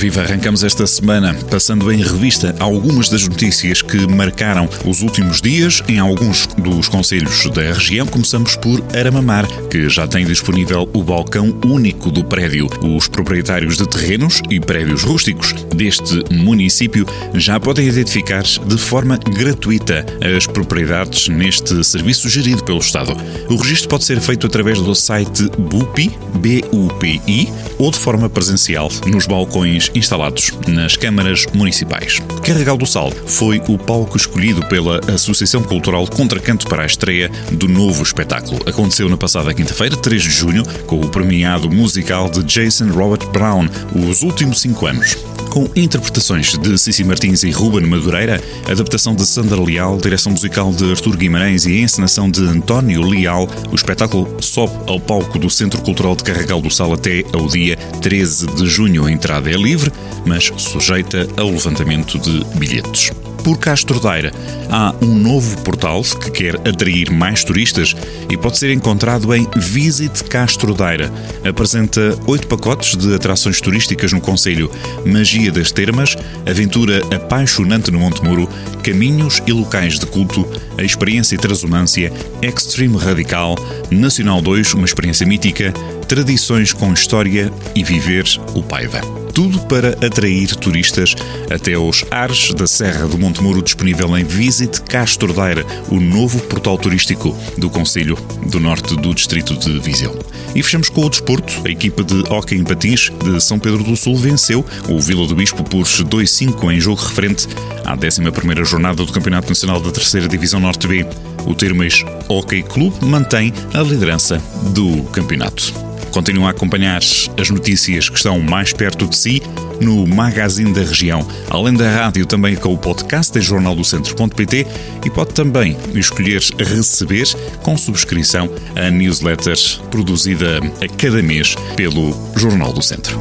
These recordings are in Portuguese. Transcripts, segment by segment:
Viva, arrancamos esta semana passando em revista algumas das notícias que marcaram os últimos dias em alguns dos conselhos da região. Começamos por Aramamar, que já tem disponível o balcão único do prédio. Os proprietários de terrenos e prédios rústicos deste município já podem identificar de forma gratuita as propriedades neste serviço gerido pelo Estado. O registro pode ser feito através do site BUPI, B-U-P-I, ou de forma presencial nos balcões instalados nas câmaras municipais. Carregal do Sal foi o palco escolhido pela Associação Cultural Contracanto para a estreia do novo espetáculo. Aconteceu na passada quinta-feira, 3 de junho, com o premiado musical de Jason Robert Brown, Os Últimos Cinco Anos com interpretações de Cici Martins e Ruben Madureira, adaptação de Sandra Leal, direção musical de Artur Guimarães e encenação de António Leal, o espetáculo sobe ao palco do Centro Cultural de Carregal do Sal até ao dia 13 de junho. A entrada é livre, mas sujeita ao levantamento de bilhetes por Castro Daire. Há um novo portal que quer atrair mais turistas e pode ser encontrado em Visit Castro Daire. Apresenta oito pacotes de atrações turísticas no Conselho: Magia das Termas, Aventura apaixonante no Monte Muro, Caminhos e locais de culto, a experiência e transumância, Extreme Radical, Nacional 2, uma experiência mítica, tradições com história e viver o Paiva. Tudo para atrair turistas até aos ares da Serra do Monte Muro, disponível em Visit Castro Daire, o novo portal turístico do Conselho do Norte do Distrito de Viseu. E fechamos com o desporto. A equipa de Hockey em Patins de São Pedro do Sul venceu o Vila do Bispo por 2-5 em jogo referente à 11ª jornada do Campeonato Nacional da Terceira Divisão Norte B. O Termas Hockey Clube mantém a liderança do campeonato. Continua a acompanhar as notícias que estão mais perto de si no Magazine da Região. Além da rádio, também com o podcast em jornaldocentro.pt e pode também escolher receber com subscrição a newsletter produzida a cada mês pelo Jornal do Centro.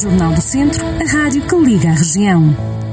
Jornal do Centro, a rádio que liga a região.